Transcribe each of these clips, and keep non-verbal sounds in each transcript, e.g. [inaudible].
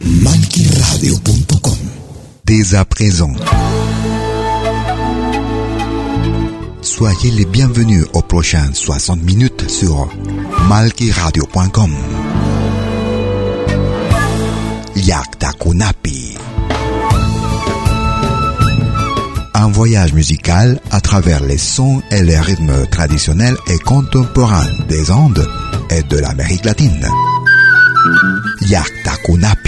Malquiradio.com Dès à présent, soyez les bienvenus aux prochaines 60 minutes sur malquiradio.com. Yakta Kunapi. Un voyage musical à travers les sons et les rythmes traditionnels et contemporains des Andes et de l'Amérique latine. Yakta Kunapi.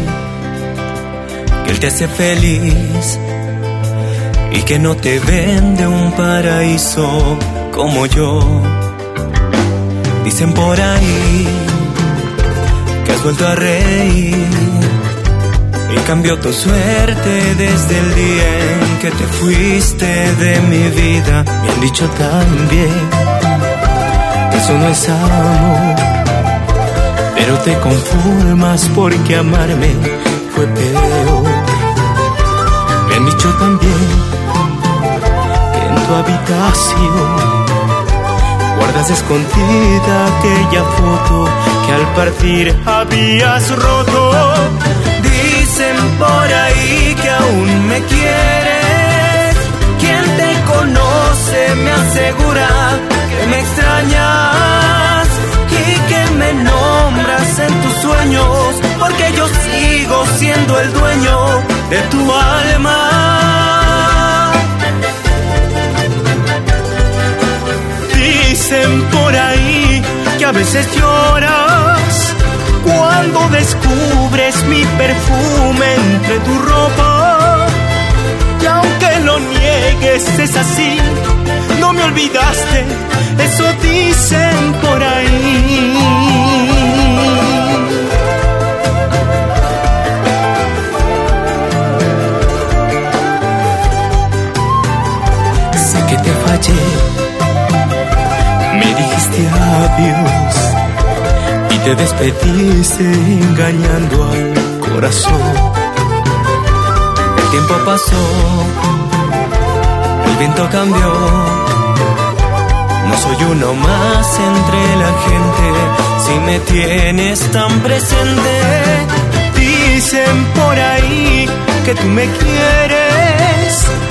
él te hace feliz y que no te vende un paraíso como yo. Dicen por ahí que has vuelto a reír y cambió tu suerte desde el día en que te fuiste de mi vida. Me han dicho también que eso no es amor pero te conformas porque amarme fue peor. Dicho también que en tu habitación guardas escondida aquella foto que al partir habías roto. Dicen por ahí que aún me quieres. Quien te conoce me asegura que me extrañas en tus sueños, porque yo sigo siendo el dueño de tu alma. Dicen por ahí que a veces lloras cuando descubres mi perfume entre tu ropa. Y aunque lo niegues, es así, no me olvidaste, eso dicen por ahí. Fallé, me dijiste adiós y te despediste engañando al corazón. El tiempo pasó, el viento cambió. No soy uno más entre la gente si me tienes tan presente. Dicen por ahí que tú me quieres.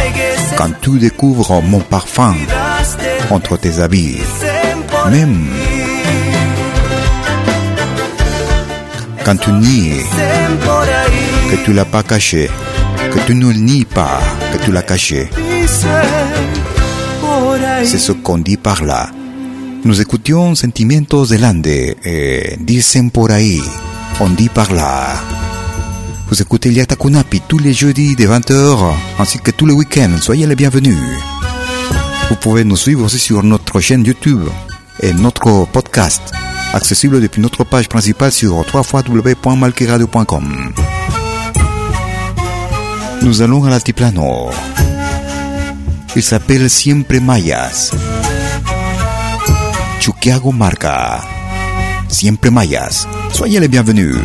quand tu découvres mon parfum entre tes habits. Même quand tu nies que tu l'as pas caché, que tu ne le nies pas que tu l'as caché. C'est ce qu'on dit par là. Nous écoutions Sentimientos del Ande et Dicen por ahí, on dit par là. Vous écoutez Liata Kunapi tous les jeudis de 20h ainsi que tous les week-ends. Soyez les bienvenus. Vous pouvez nous suivre aussi sur notre chaîne YouTube et notre podcast, accessible depuis notre page principale sur www.malkiradio.com. Nous allons à l'altiplano. Il s'appelle Siempre Mayas. Chuquiago Marca. Siempre Mayas. Soyez les bienvenus.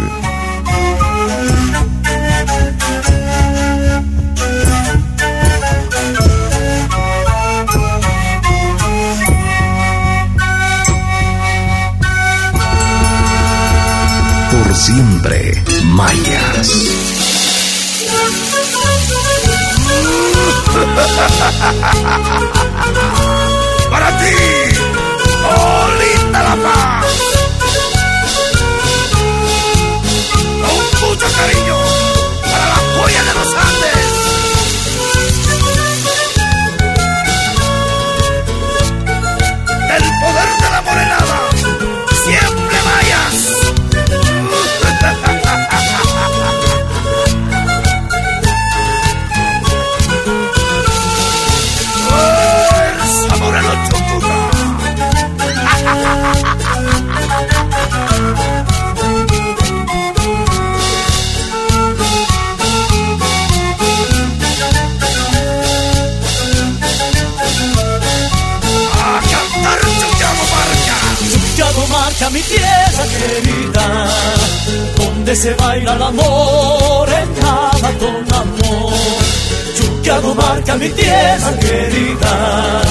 Siempre mayas. [laughs] Para ti, linda La Paz. Con mucho cariño para la joya de los Andes. El amor en nada con amor. Chuquiago marca mi tierra querida,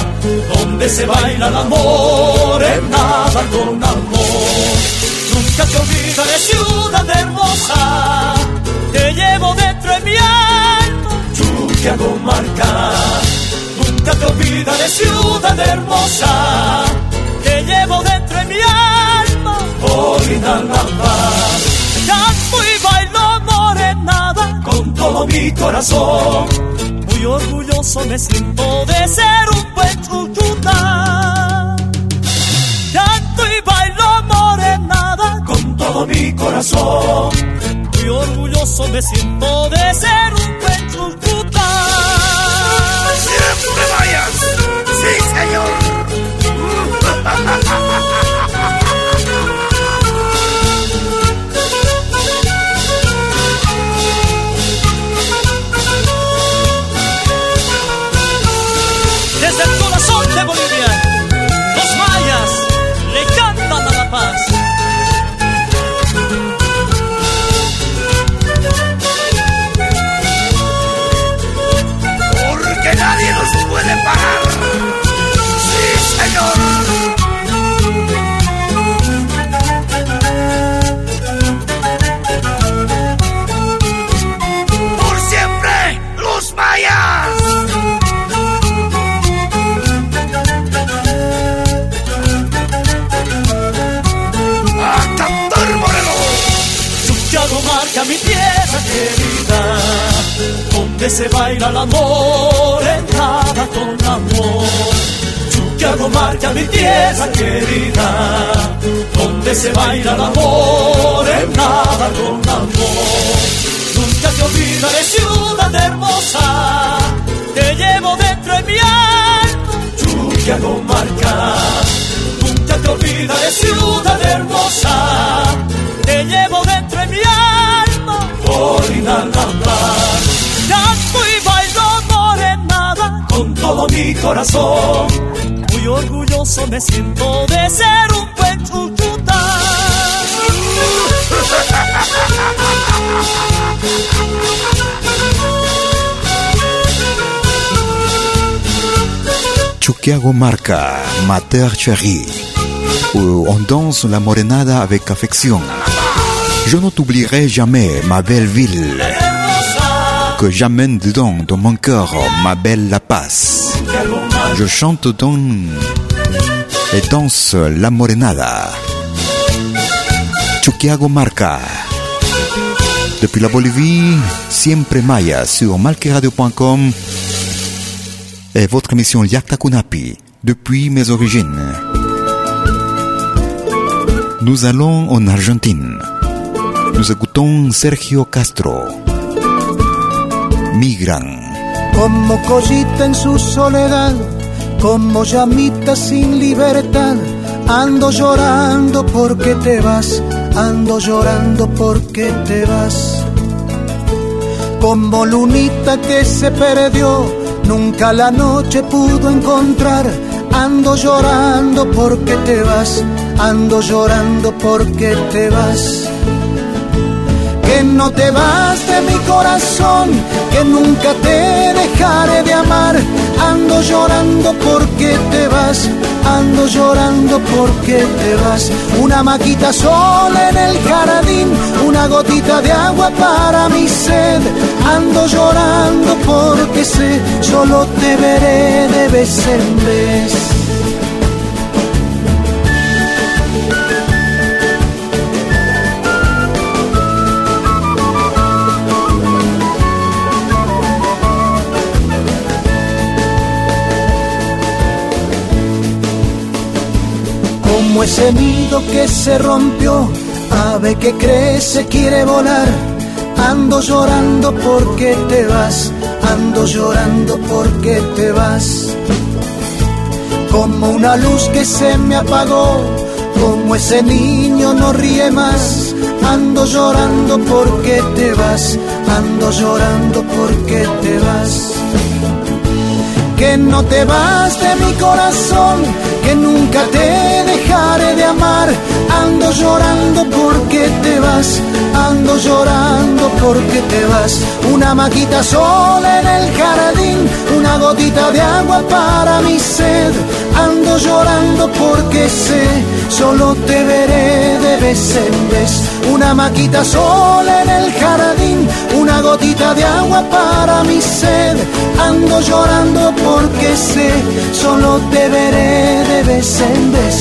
donde se baila el amor en nada con amor. Nunca te olvidaré ciudad hermosa, te llevo dentro de mi alma. Chuquiago marca, nunca te olvidaré ciudad hermosa te llevo dentro de mi alma, Molina la con todo mi corazón. Muy orgulloso me siento de ser un buen chuchuta. Canto y bailo morenada con todo mi corazón. Muy orgulloso me siento de ser un buen chuchuta. ¡Siempre mayas! ¡Sí, señor! Se baila el amor en nada con amor. Chuquiago marca mi tierra querida, donde se baila el amor en con amor. Nunca te olvidaré ciudad hermosa, te llevo dentro de mi alma. Chuquiago marca, nunca te olvidaré ciudad hermosa, te llevo dentro de mi alma. Por inalambrar, canto y bailo morenada con todo mi corazón. Muy orgulloso me siento de ser un buen chuchuta. Chuquiago marca Mater Chérie, où on danse la morenada avec affection. Je ne t'oublierai jamais, ma belle ville, que j'amène dedans dans mon cœur, ma belle La marca Je chante dans et danse la morenada. Chuquiago marca. Depuis la Bolivie, siempre maya sur malqueradio.com et votre émission Yakta Kunapi, depuis mes origines. Nous allons en Argentine. Nous écoutons Sergio Castro. Migran. como collita en su soledad, como llamita sin libertad. Ando llorando porque te vas, ando llorando porque te vas. Como lunita que se perdió, nunca la noche pudo encontrar. Ando llorando porque te vas, ando llorando porque te vas no te vas de mi corazón, que nunca te dejaré de amar. Ando llorando porque te vas, ando llorando porque te vas. Una maquita sola en el jardín, una gotita de agua para mi sed. Ando llorando porque sé, solo te veré de vez en vez. Ese nido que se rompió, ave que crece quiere volar. Ando llorando porque te vas, ando llorando porque te vas. Como una luz que se me apagó, como ese niño no ríe más. Ando llorando porque te vas, ando llorando porque te vas que no te vas de mi corazón, que nunca te dejaré de amar. Ando llorando porque te vas, ando llorando porque te vas. Una maquita sola en el jardín, una gotita de agua para mi sed. Ando llorando porque sé, solo te veré de vez en vez. Una maquita sola en el jardín, una gotita de agua para mi sed. Ando llorando porque sé, solo te veré de vez en vez.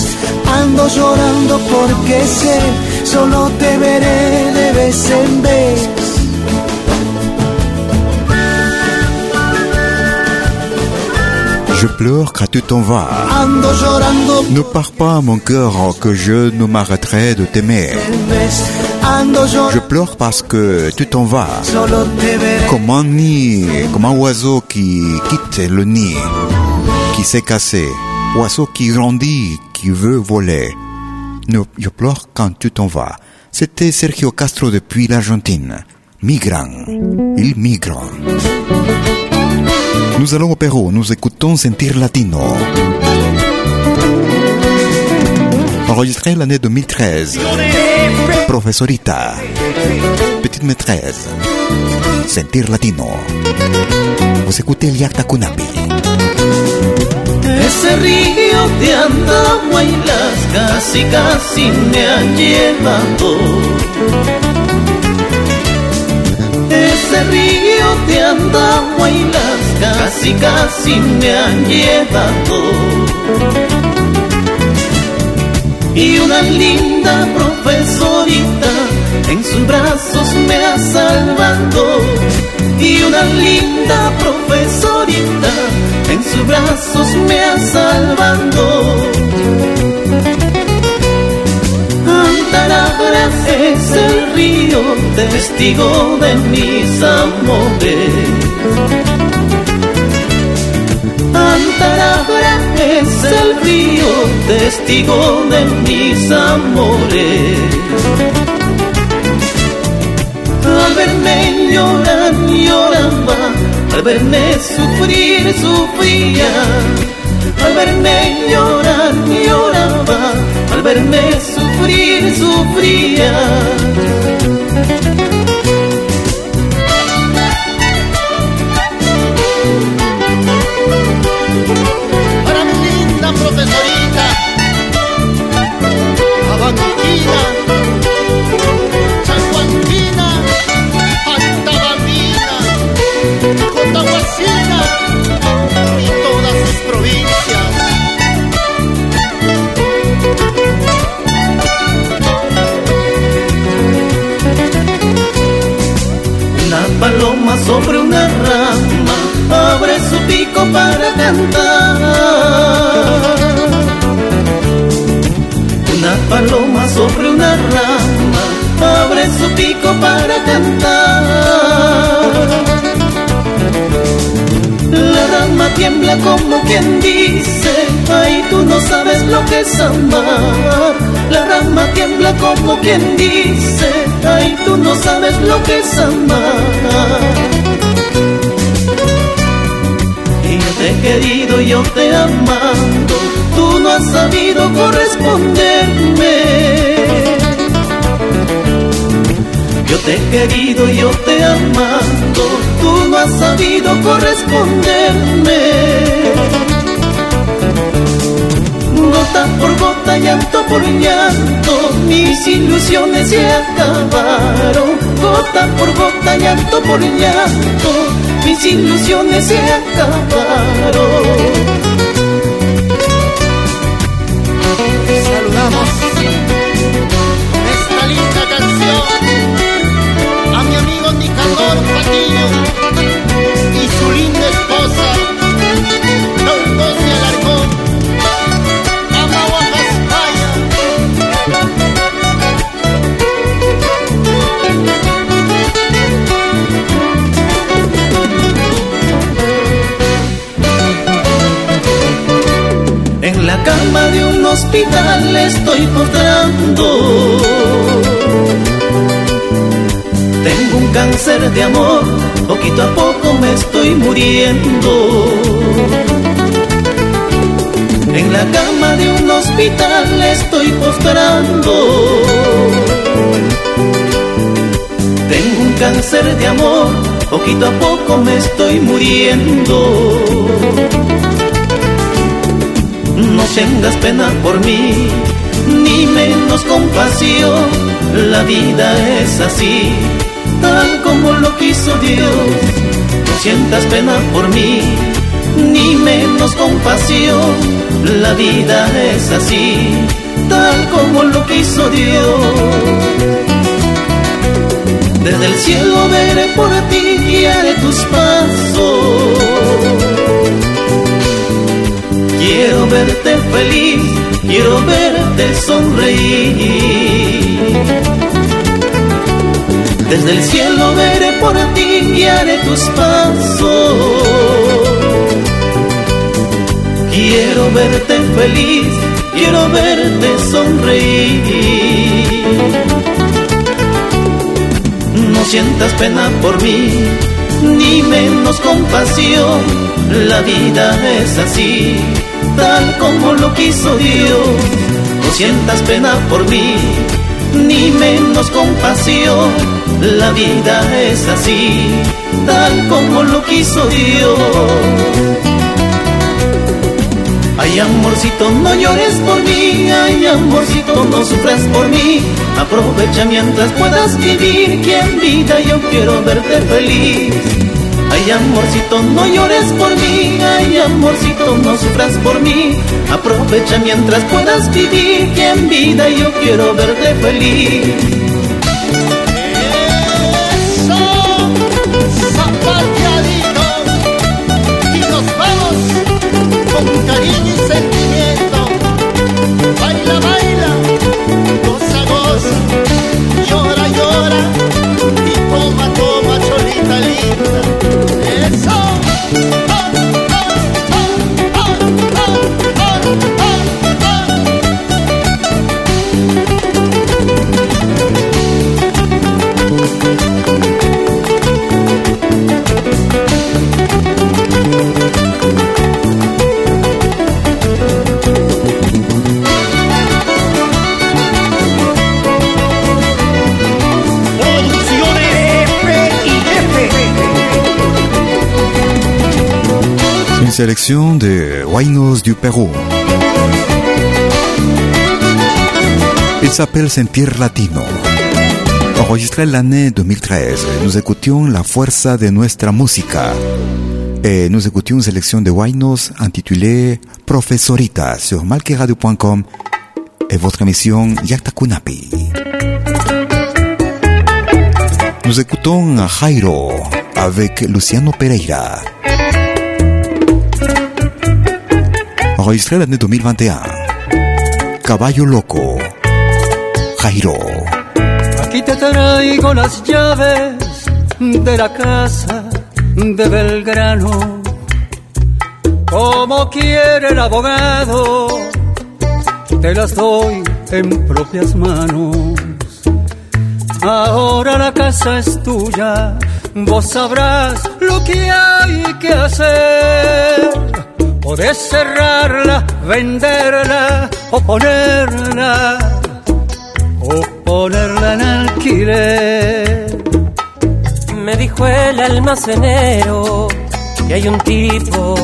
Ando llorando porque sé, solo te veré de vez en vez. Je pleure quand tu t'en vas. Ne pars pas, mon cœur, que je ne m'arrêterai de t'aimer. Je pleure parce que tu t'en vas. Comme un nid, comme un oiseau qui quitte le nid, qui s'est cassé. Oiseau qui grandit, qui veut voler. Ne, je pleure quand tu t'en vas. C'était Sergio Castro depuis l'Argentine. Migrant. Il migre. Nous allons au Pérou, nous écoutons Sentir Latino. Enregistré l'année 2013. Profesorita. Petite maîtresse. Sentir Latino. Vous écoutez el Yakta Kunapi. Ese río de casi me llevado. Ese río de Andagua y las casi casi me han llevado. Y una linda profesorita en sus brazos me ha salvado. Y una linda profesorita en sus brazos me ha salvado. Antarabras es el río, testigo de mis amores. Antarabra es el río, testigo de mis amores. Al verme llorar, lloraba, al verme sufrir, sufría. Al verme llorar, lloraba, verme sufrir, sufría. Sobre una rama abre su pico para cantar. Una paloma sobre una rama abre su pico para cantar. La rama tiembla como quien dice, ay tú no sabes lo que es amar. La rama tiembla como quien dice, ay tú no sabes lo que es amar. Y yo te he querido, yo te he amado, tú no has sabido corresponderme. Te he querido, yo te he amado, tú no has sabido corresponderme. Gota por gota, llanto por llanto, mis ilusiones se acabaron. Gota por gota, llanto por llanto, mis ilusiones se acabaron. Cama de un hospital estoy postrando. Tengo un cáncer de amor, poquito a poco me estoy muriendo. En la cama de un hospital estoy postrando. Tengo un cáncer de amor, poquito a poco me estoy muriendo. No tengas pena por mí, ni menos compasión. La vida es así, tal como lo quiso Dios. No sientas pena por mí, ni menos compasión. La vida es así, tal como lo quiso Dios. Desde el cielo veré por ti, guiaré tus pasos. Quiero verte feliz, quiero verte sonreír. Desde el cielo veré por ti, guiaré tus pasos. Quiero verte feliz, quiero verte sonreír. No sientas pena por mí, ni menos compasión. La vida es así, tal como lo quiso Dios. No sientas pena por mí, ni menos compasión. La vida es así, tal como lo quiso Dios. Ay amorcito, no llores por mí, ay amorcito, no sufras por mí. Aprovecha mientras puedas vivir, que en vida yo quiero verte feliz. Ay amorcito, no llores por mí, ay amorcito, no sufras por mí. Aprovecha mientras puedas vivir, que en vida yo quiero verte feliz. Sélection de Huaynos du Pérou. Il s'appelle Sentir Latino. Enregistré l'année 2013, nous écoutions La fuerza de nuestra música. Et nous écoutions une sélection de Huaynos intitulée Profesorita sur malqueradio.com et votre émission Yakta Kunapi. Nous écoutons Jairo avec Luciano Pereira. Enregistré l'année 2021. Caballo Loco. Jairo. Aquí te traigo las llaves de la casa de Belgrano. Como quiere el abogado, te las doy en propias manos. Ahora la casa es tuya, vos sabrás lo que hay que hacer. Podés cerrarla, venderla o ponerla, o ponerla en alquiler. Me dijo el almacenero que hay un tipo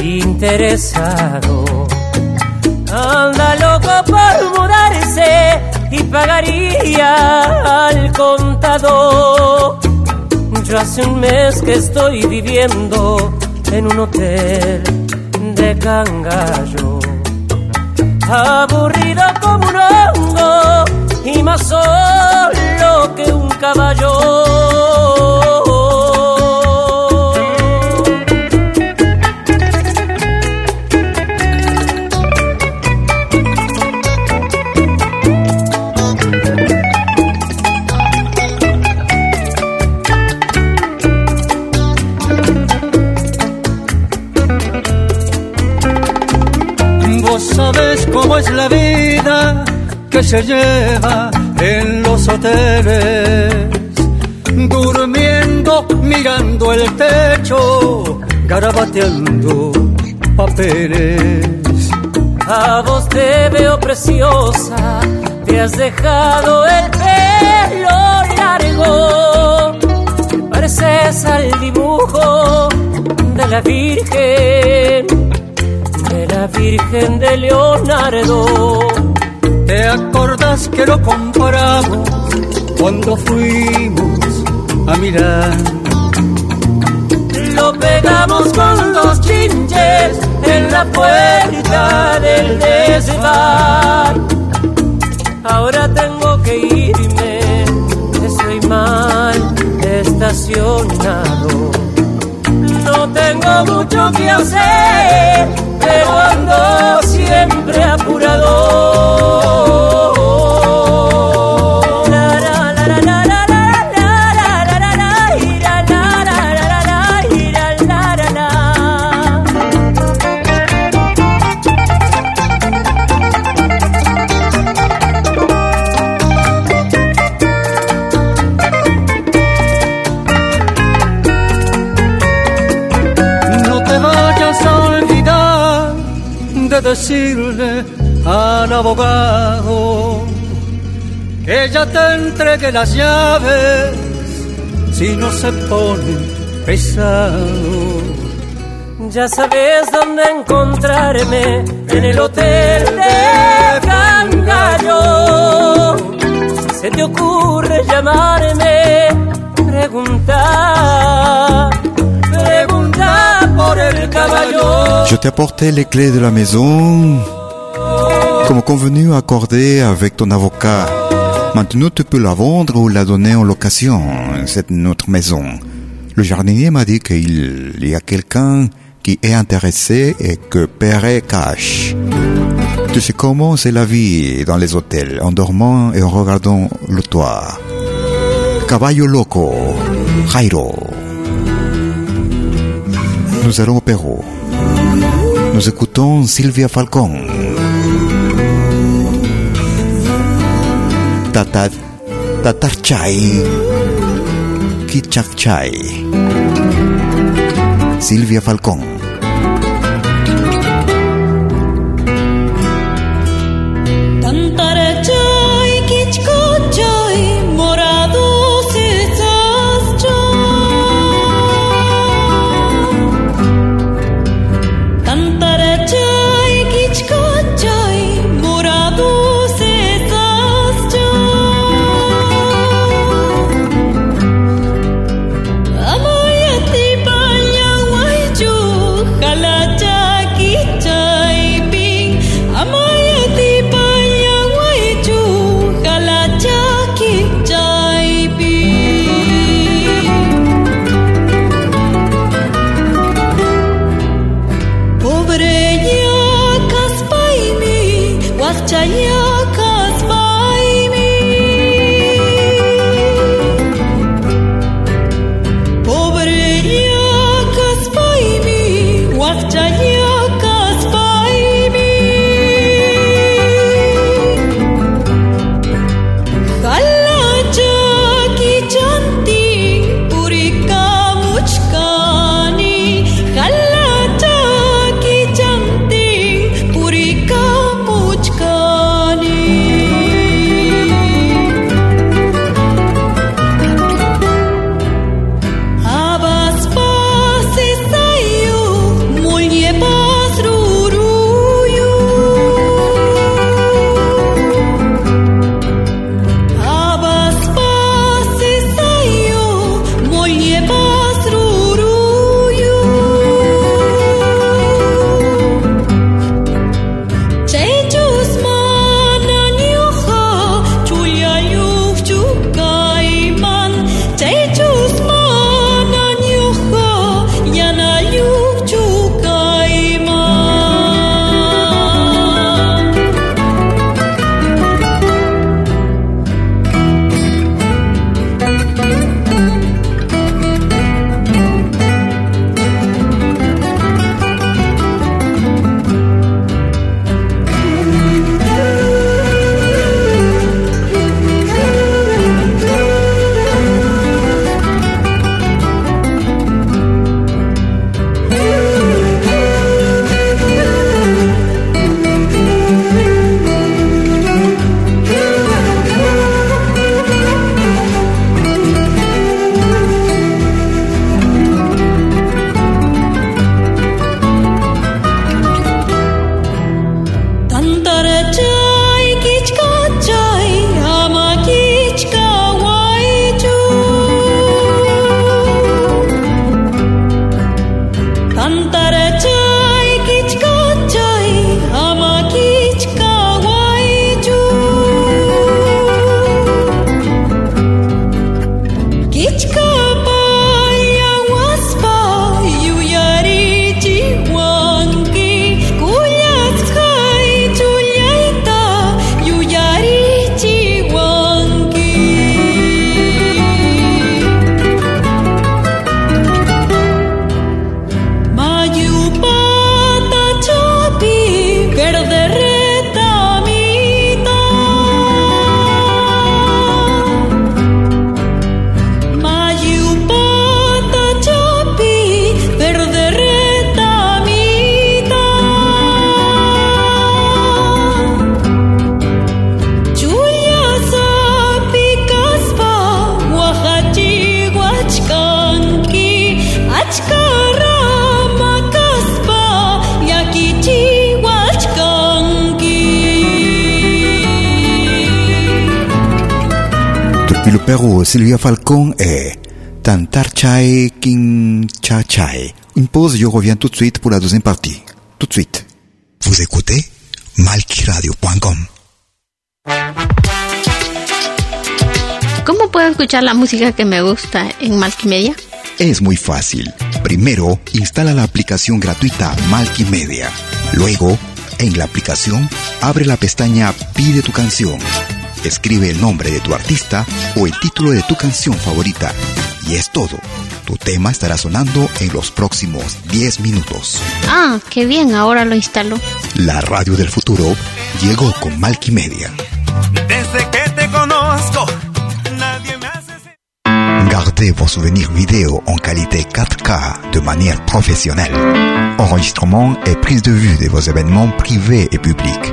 interesado anda loco por mudarse y pagaría al contador. Yo hace un mes que estoy viviendo en un hotel cangallo, aburrido como un hongo y más solo que un caballo. Cómo es la vida que se lleva en los hoteles, durmiendo, mirando el techo, garabateando papeles. A vos te veo preciosa, te has dejado el pelo largo, pareces al dibujo de la Virgen Virgen de Leonardo. ¿Te acordás que lo compramos cuando fuimos a mirar? Lo pegamos con los chinches en la puerta del desván. Ahora tengo que irme, estoy mal estacionado. No tengo mucho que hacer pero ando siempre apurado. Abogado que ya te entregue las llaves si no se pone pesado. Ya sabes dónde encontrarme en el hotel de Cangallo. Si se te ocurre llamarme, preguntar Je t'ai apporté les clés de la maison, comme convenu accordé avec ton avocat. Maintenant, tu peux la vendre ou la donner en location, c'est notre maison. Le jardinier m'a dit qu'il y a quelqu'un qui est intéressé et que paierait cash. Tu sais comment c'est la vie dans les hôtels, en dormant et en regardant le toit. Caballo loco, Jairo. Nous allons au Pérou. Nous écoutons Sylvia Falcon. Tatar, Tatarchai. Kichakchai. Sylvia Falcon. you Pérou, Sylvia Falcon et Tantar Chai King Cha Chai. Une pause, je reviens tout de suite pour la deuxième partie. Tout de suite. Vous écoutez malquiradio.com. ¿Cómo puedo escuchar la música que me gusta en Malkimedia? Es muy fácil. Primero, instala la aplicación gratuita Malkimedia. Luego, en la aplicación, abre la pestaña Pide tu canción. Escribe el nombre de tu artista o el título de tu canción favorita. Y es todo. Tu tema estará sonando en los próximos 10 minutos. Ah, qué bien, ahora lo instalo. La radio del futuro llegó con Malkimedia. Desde que te conozco, nadie me hace... Gardez vos souvenirs vidéo en qualité 4K de manière professionnelle. Enregistrement et prise de vue de vos événements privés et publics.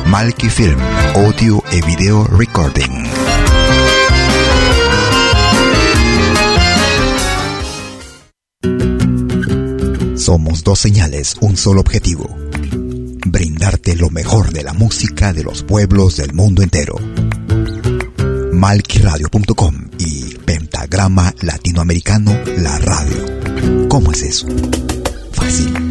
Malki Film, audio et vidéo recording. Somos dos señales, un solo objetivo. Brindarte lo mejor de la música de los pueblos del mundo entero. Malquiradio.com y Pentagrama Latinoamericano La Radio. ¿Cómo es eso? Fácil.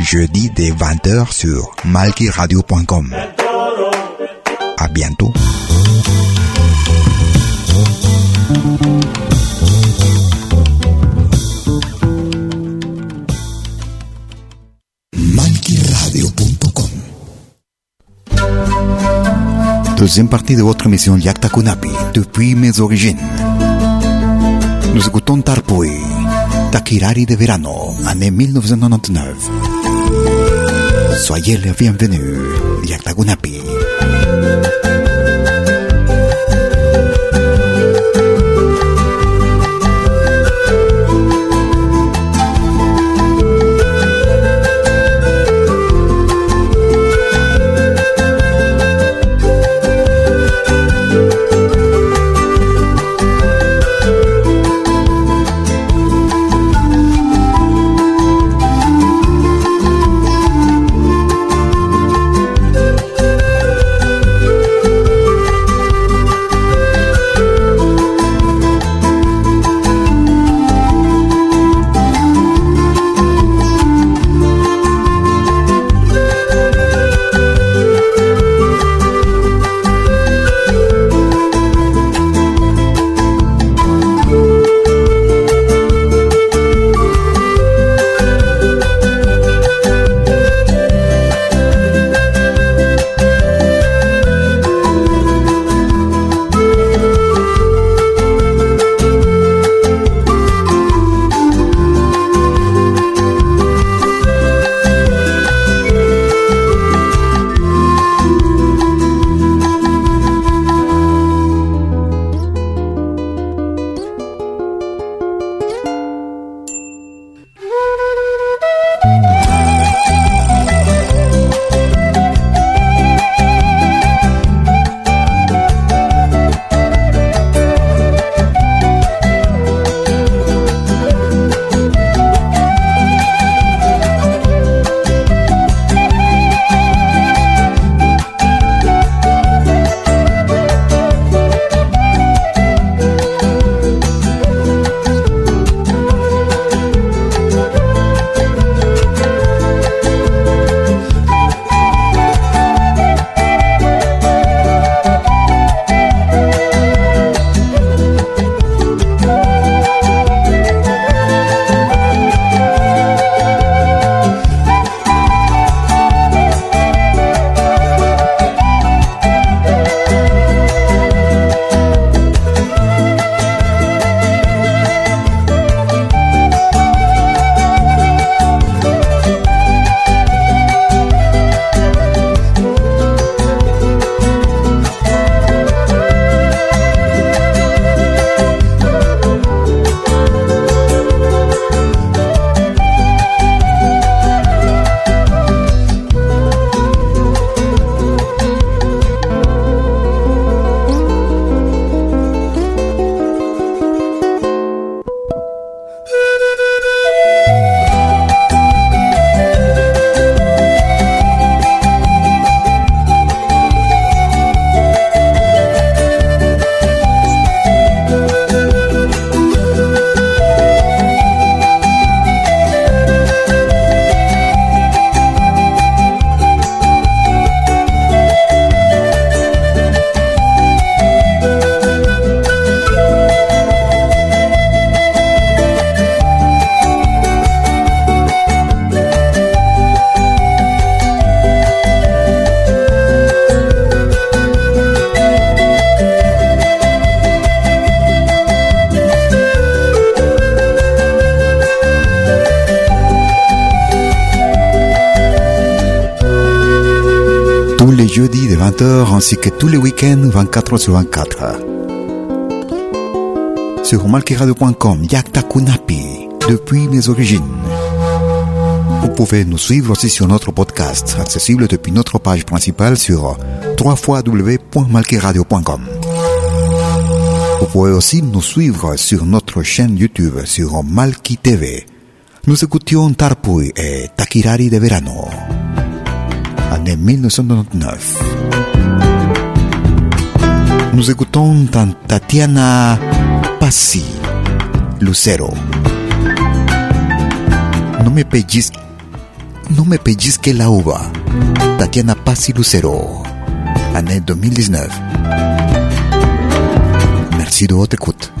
Jeudi dès 20h sur malkiradio.com. À bientôt. Deuxième partie de votre émission Yakta Kunapi, depuis mes origines. Nous écoutons Tarpui, Takirari de Verano, année 1999. Soyez les bienvenus, Yakta 20h ainsi que tous les week-ends 24 sur 24. Sur malkiradio.com, Yakta Kunapi, depuis mes origines. Vous pouvez nous suivre aussi sur notre podcast, accessible depuis notre page principale sur www.malkiradio.com. Vous pouvez aussi nous suivre sur notre chaîne YouTube sur Malki TV. Nous écoutions Tarpuy et Takirari de Verano, année 1999. Nous écoutons Tatiana Passi, Lucero. No me pellizque, no me pellizque la uva. Tatiana Passi Lucero, année 2019. Merci de votre.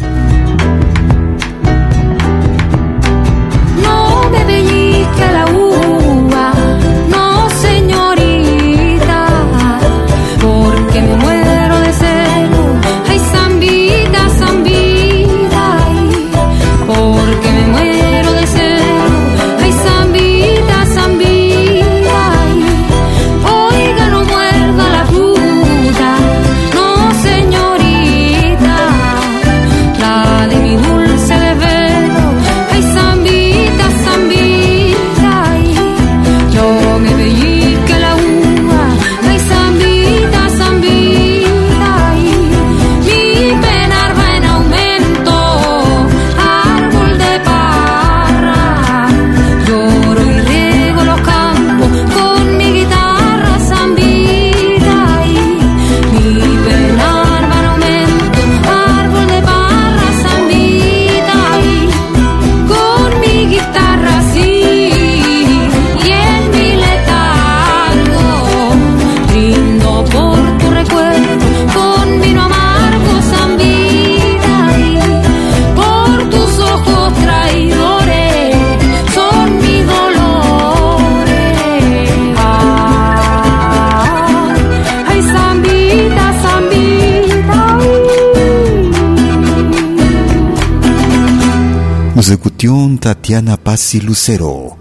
Tatiana Passi Lucero.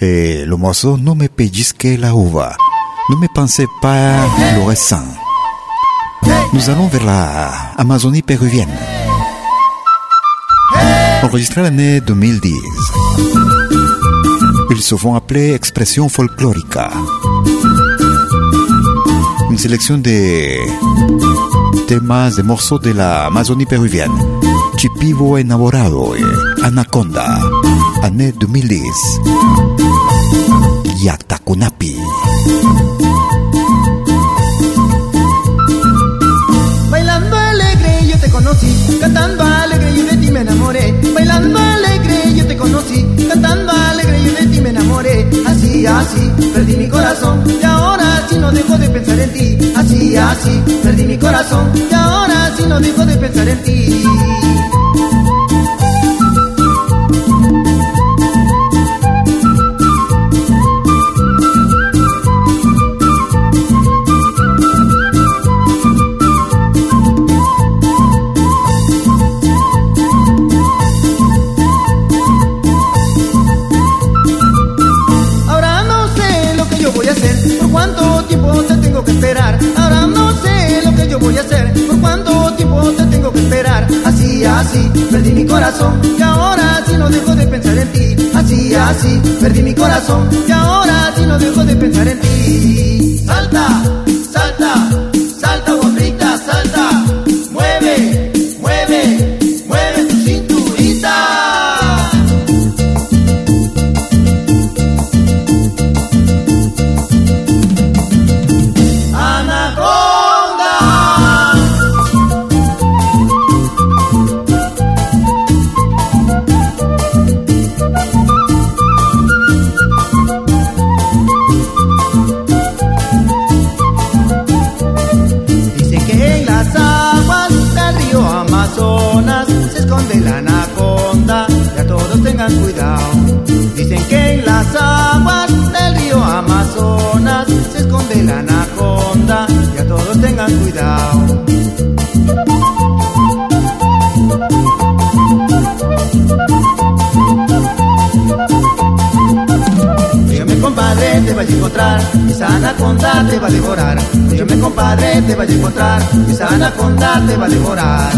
Et le morceau Ne me pellizque la uva. Ne me pensez pas le récent. Nous allons vers la Amazonie péruvienne. Enregistré l'année 2010. Ils se font appeler expression folklorica. Une sélection des temas, de morceaux de la Amazonie péruvienne. Chipivo enamorado, eh, Anaconda, année 2010. Yactacunapi. Bailando alegre yo te conocí, cantando alegre yo de ti me enamoré. Bailando alegre yo te conocí, cantando alegre yo de ti me enamoré. Así, así, perdí mi corazón y ahora sí no dejo de pensar en ti. Así, así, perdí mi corazón y ahora sí no dejo de pensar en ti. Así, perdí mi corazón y ahora sí no dejo de pensar en ti. Así, así, perdí mi corazón y ahora sí no dejo de pensar en ti. Salta, vaya a encontrar, esa anaconda te va a devorar. Óyeme compadre, te vaya a encontrar, esa anaconda te va a devorar.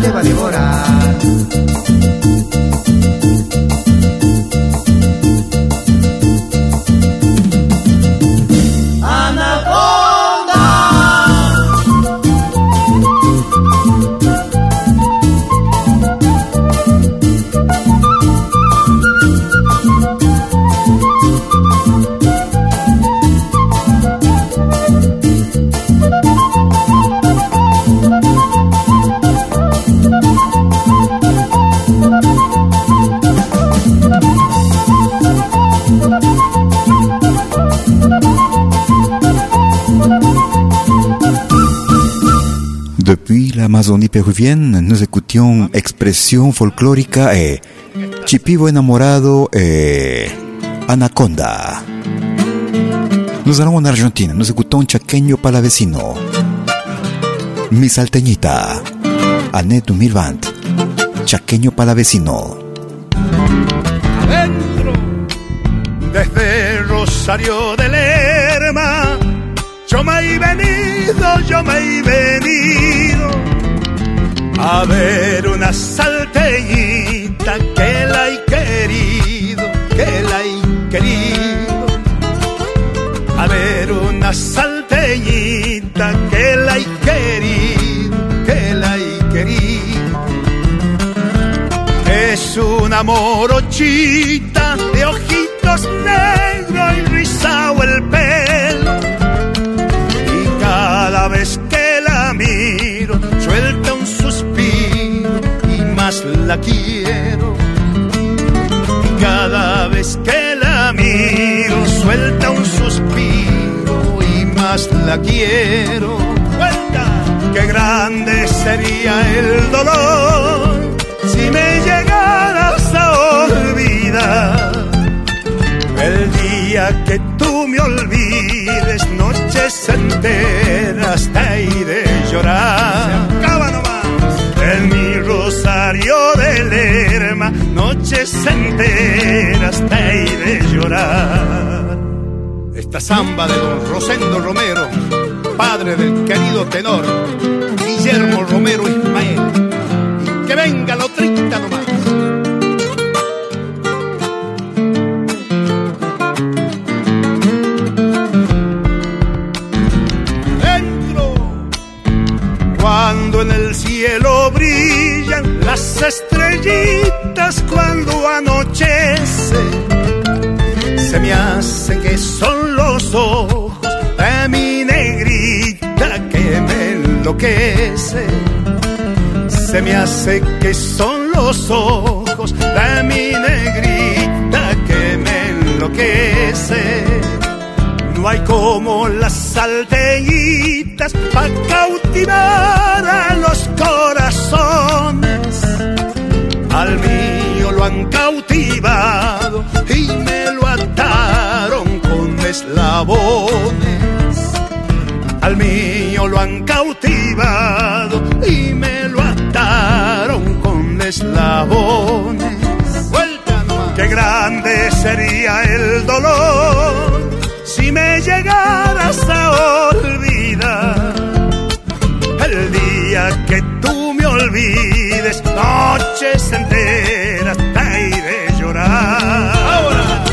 Te va péruvienne, nous écoutions expression folclórica et Chipivo enamorado et Anaconda. Nos allons en Argentina, nous écoutons Chaqueño Palavecino. Mi Salteñita, année 2020. Chaqueño Palavecino. adentro. Desde Rosario de Lerma, yo me he venido, yo me he venido a ver una salteñita que la he querido, que la he querido. A ver una salteñita que la he querido, que la he querido. Es una morochita de ojitos negros y rizado el pelo. Más la quiero. Cada vez que la miro, suelta un suspiro y más la quiero. ¡Vuelta! Qué grande sería el dolor si me llegaras a olvidar. El día que tú me olvides, noches enteras te iré llorar. Rosario de Lerma, noches enteras te iré llorar. Esta samba de don Rosendo Romero, padre del querido tenor Guillermo Romero Ismael. Y que venga la otrita nomás. Dentro, cuando en el cielo brillan las estrellitas, cuando anochece se me hace que son los ojos de mi negrita que me enloquece. Se me hace que son los ojos de mi negrita que me enloquece. No hay como las salteñitas para cautivar a los corazones. Al mío lo han cautivado y me lo ataron con eslabones. Al mío lo han cautivado y me lo ataron con eslabones. Vuelta nomás. Qué grande sería el dolor si me llegaras a olvidar. El día que tú me olvides, noches enteras te iré llorar. Ahora,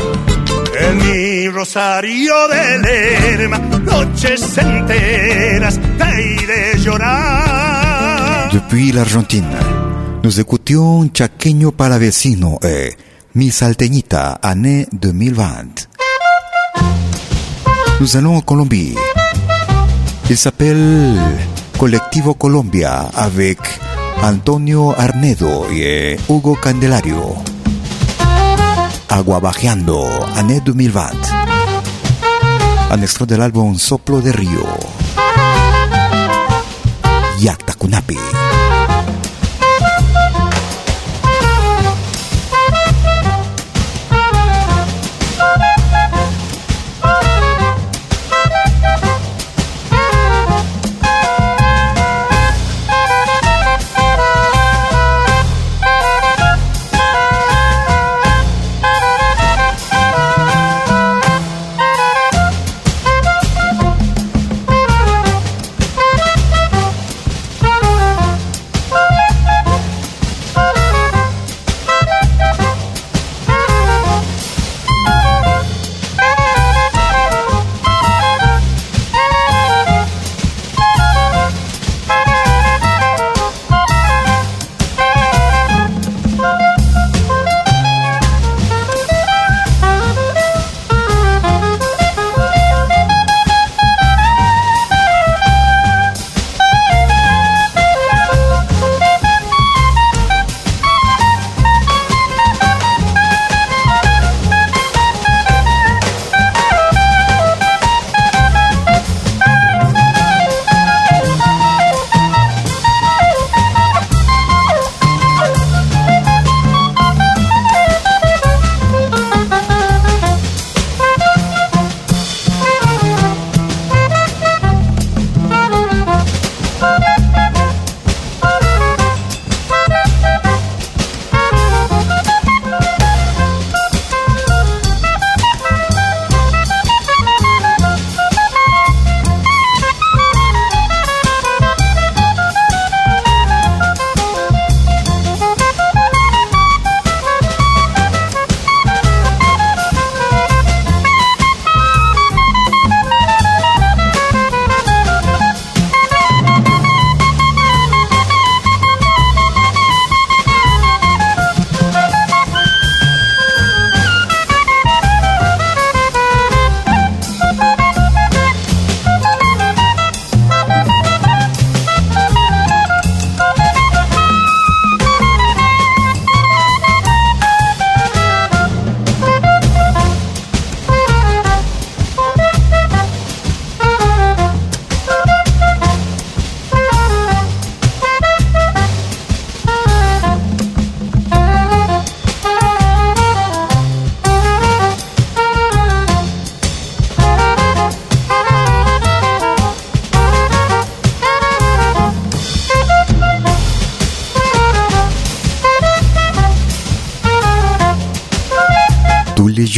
en mi Rosario de Lerma, noches enteras te iré llorar. Depuis l'Argentine, nous écoutions Chaqueño Palavecino et Mi Salteñita, année 2020. Nous allons en Colombie. Il s'appelle Colectivo Colombia avec Antonio Arnedo et Hugo Candelario. Aguabajeando, année 2020. Un extra del álbum Soplo de Río. Yakta Kunapi.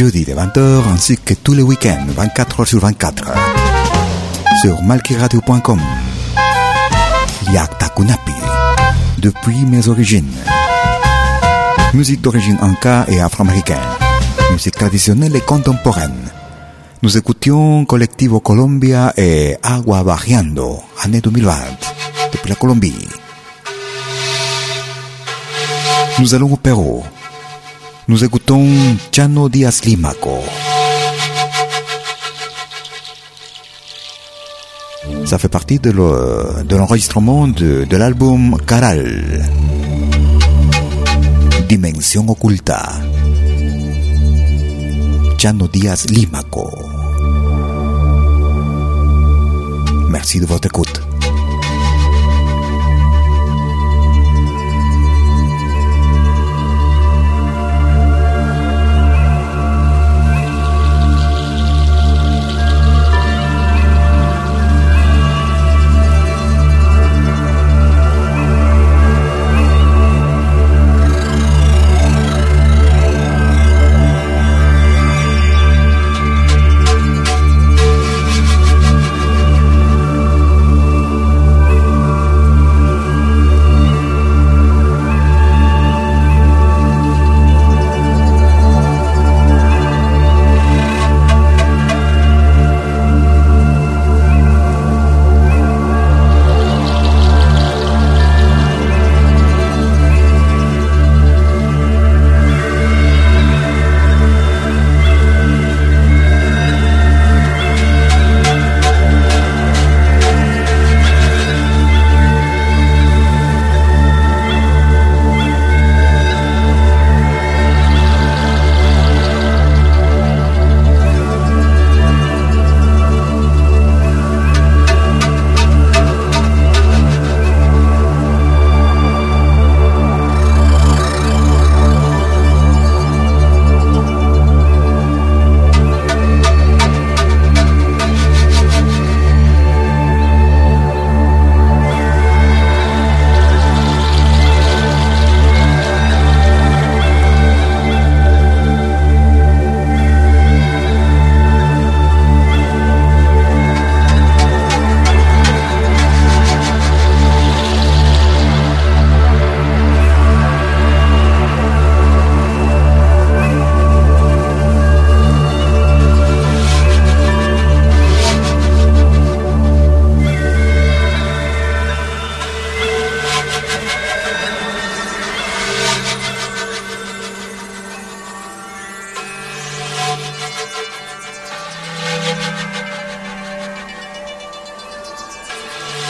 Jeudi de 20h ainsi que tous les week-ends 24 h sur 24 sur malkiradio.com. Yakta Kunapi, depuis mes origines. Musique d'origine anka et afro-américaine. Musique traditionnelle et contemporaine. Nous écoutions Colectivo Colombia et Agua Bajeando, année 2020, depuis la Colombie. Nous allons au Pérou. Nous écoutons Chano Díaz Limaco. Ça fait partie de le- de l'enregistrement de, l'album Caral. Dimensión oculta. Chano Díaz Limaco. Merci de votre écoute.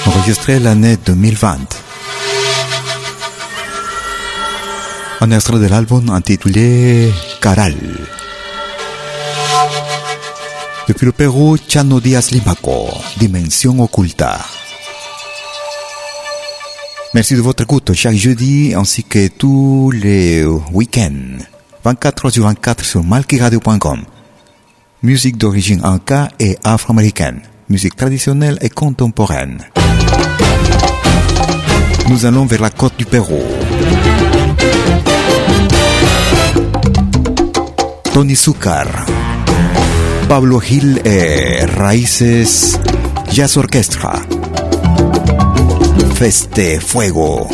Enregistré l'année 2020. Un extrait de l'album intitulé Caral. Depuis le Pérou, Chano Díaz Limaco, Dimension Oculta. Merci de votre écoute chaque jeudi ainsi que tous les week-ends. 24 sur 24 sur malkiradio.com. Musique d'origine inca et afro-américaine. Musique traditionnelle et contemporaine. Nous allons vers la côte du Pérou. Tony Zucar, Pablo Gil et Raíces Jazz Orchestra. Feste Fuego.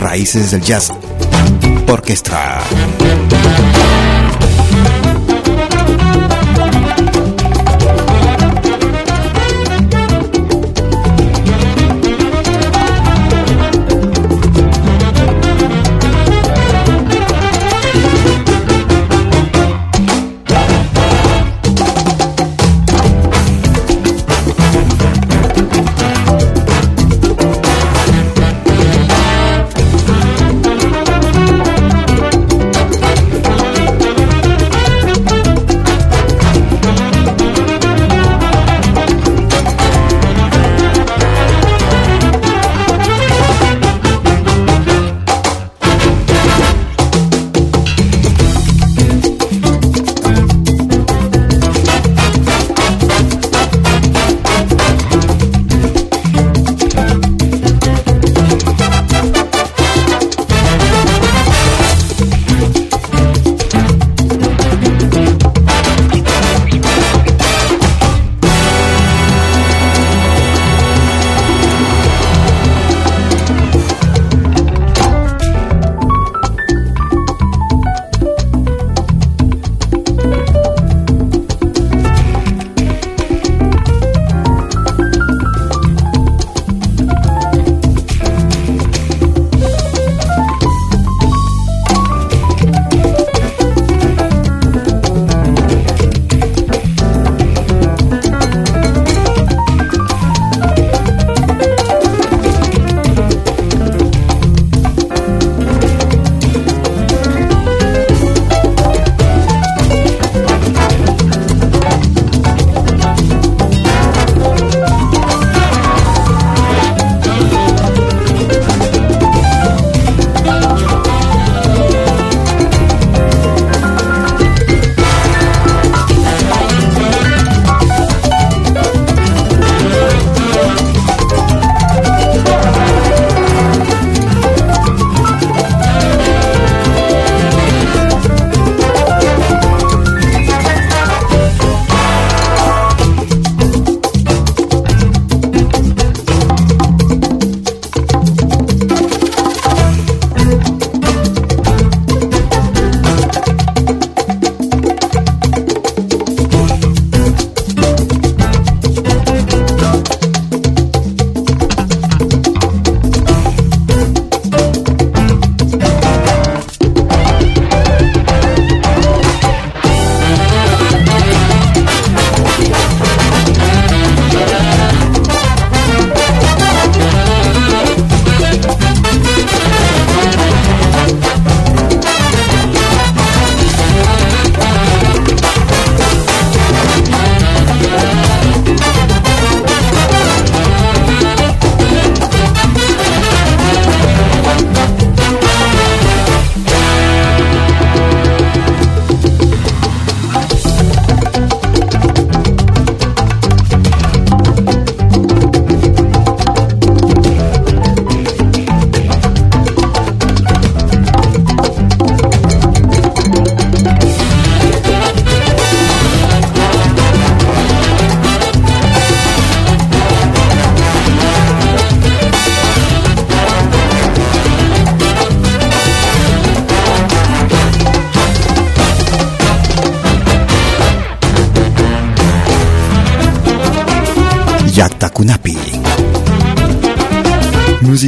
Raíces del Jazz Orchestra.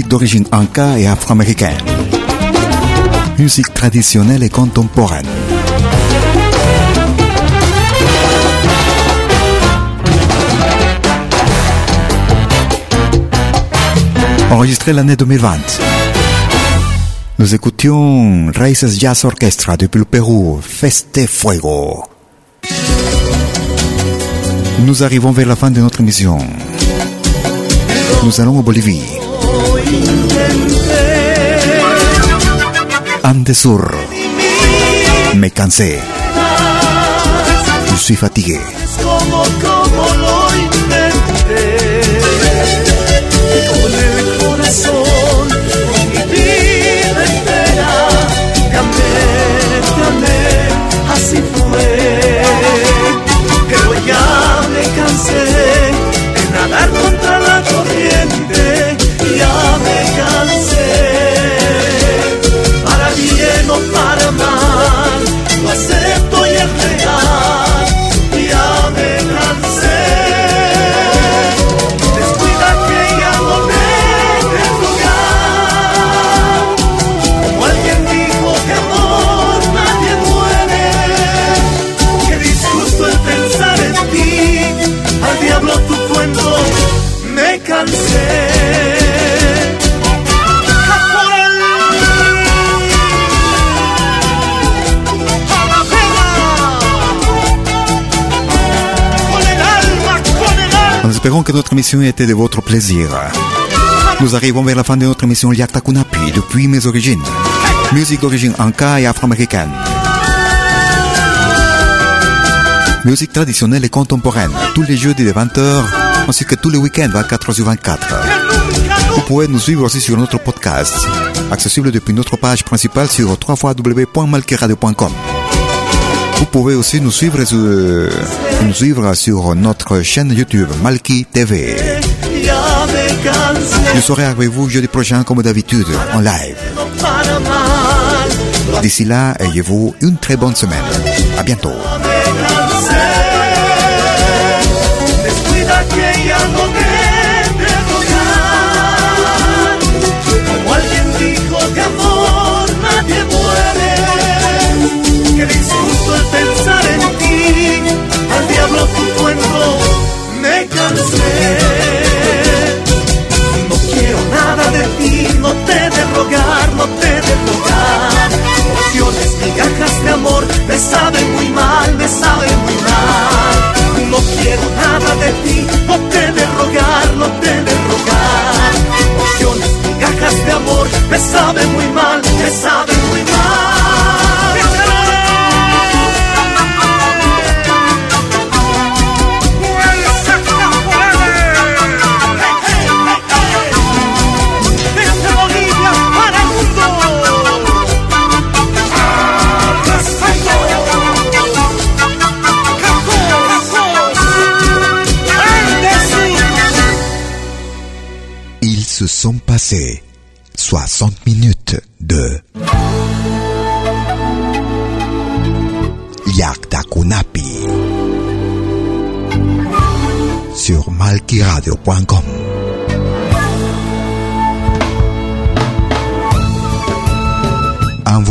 D'origine inca et afro-américaine. Musique traditionnelle et contemporaine. enregistré l'année 2020. Nous écoutions Raíces Jazz Orchestra depuis le Pérou, Feste Fuego. Nous arrivons vers la fin de notre émission. Nous allons en Bolivie. Andesur. Me cansé. Suis fatigué. como, como lo intenté. Con el corazón, con mi vida entera, te espérant que notre émission ait été de votre plaisir. Nous arrivons vers la fin de notre émission Yakta Kunapi depuis mes origines. Musique d'origine anka et afro-américaine. Musique traditionnelle et contemporaine, tous les jeudis de 20h, ainsi que tous les week-ends 24h sur 24. Vous pouvez nous suivre aussi sur notre podcast, accessible depuis notre page principale sur www.malkiradio.com. Vous pouvez aussi nous suivre sur, notre chaîne YouTube Malki TV. Je serai avec vous jeudi prochain comme d'habitude en live. D'ici là, ayez-vous une très bonne semaine. À bientôt.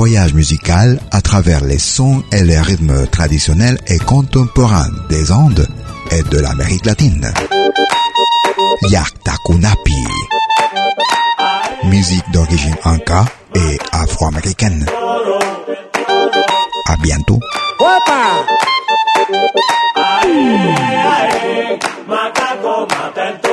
Voyage musical à travers les sons et les rythmes traditionnels et contemporains des Andes et de l'Amérique latine. Yaktakunapi. Musique d'origine inca et afro-américaine. À bientôt. Macaco